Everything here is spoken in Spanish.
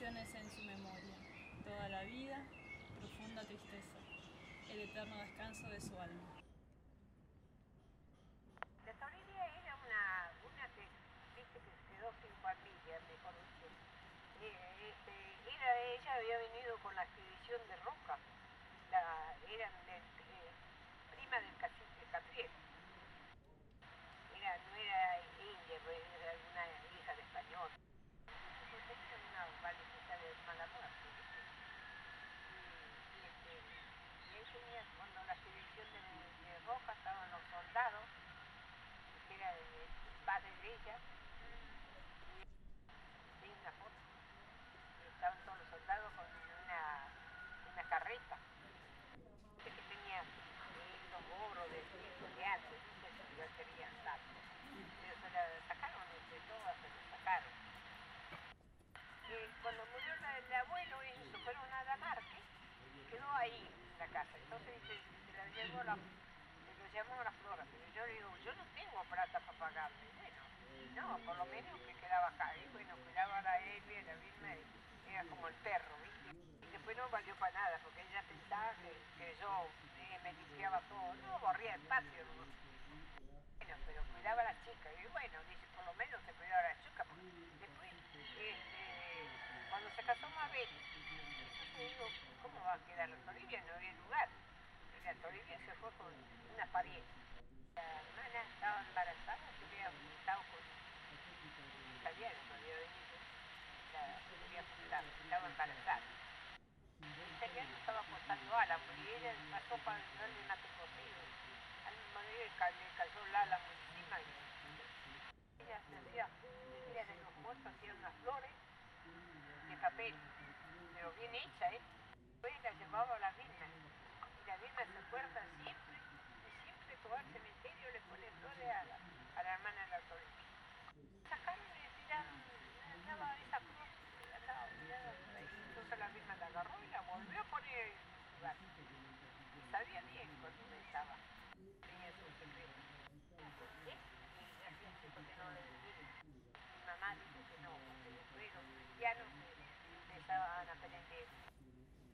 En su memoria. Toda la vida, profunda tristeza. El eterno descanso de su alma. La Toribia era una, una que, viste, que se quedó sin familia, mejor dicho. Eh, este, era, ella había venido con la expedición de Roca, la, eran de, eh, prima del cacique Catriel. Era, no era india, pues, era una hija de español. Entonces tenía una valetita de mala muerte, ¿viste? Y, y, este, y ahí tenía, cuando la expedición de, de Roca estaban los soldados, que era el padre de ella, y una foto. Estaban todos los soldados con una, una carreta. Que tenía eh, los gorros de, de ¿viste? que ya querían tanto. Pero se la sacaron entre todas, se la sacaron. Y cuando murió el abuelo, ellos fueron a Damarque, quedó ahí en la casa. Entonces se la llevó la, se lo llamó la flora. Pero yo le digo, yo no tengo plata para pagarle. No, por lo menos que quedaba acá. Y bueno, cuidaba a la Elvia, la Vilma, era como el perro, ¿viste? Y después no valió para nada, porque ella pensaba que, que yo me limpiaba todo. No, borría el patio. ¿no? Bueno, pero cuidaba a la chica. Y bueno, dice, por lo menos te cuidaba a la chica. Porque después, este, cuando se casó Mabel, entonces digo, ¿cómo va a quedar la Toribia? No había lugar. Y la Toribia se fue con una pariente. La hermana estaba embarazada, se había juntado con un italiano que había venido. La había juntado, estaba embarazada. El italiano estaba cortando álamo y pasó para darle mate cocido. Al mismo día le ca- le cayó el álamo encima y ella se hacía, ella de los muertos hacía unas flores de papel, pero bien hecha, ¿eh?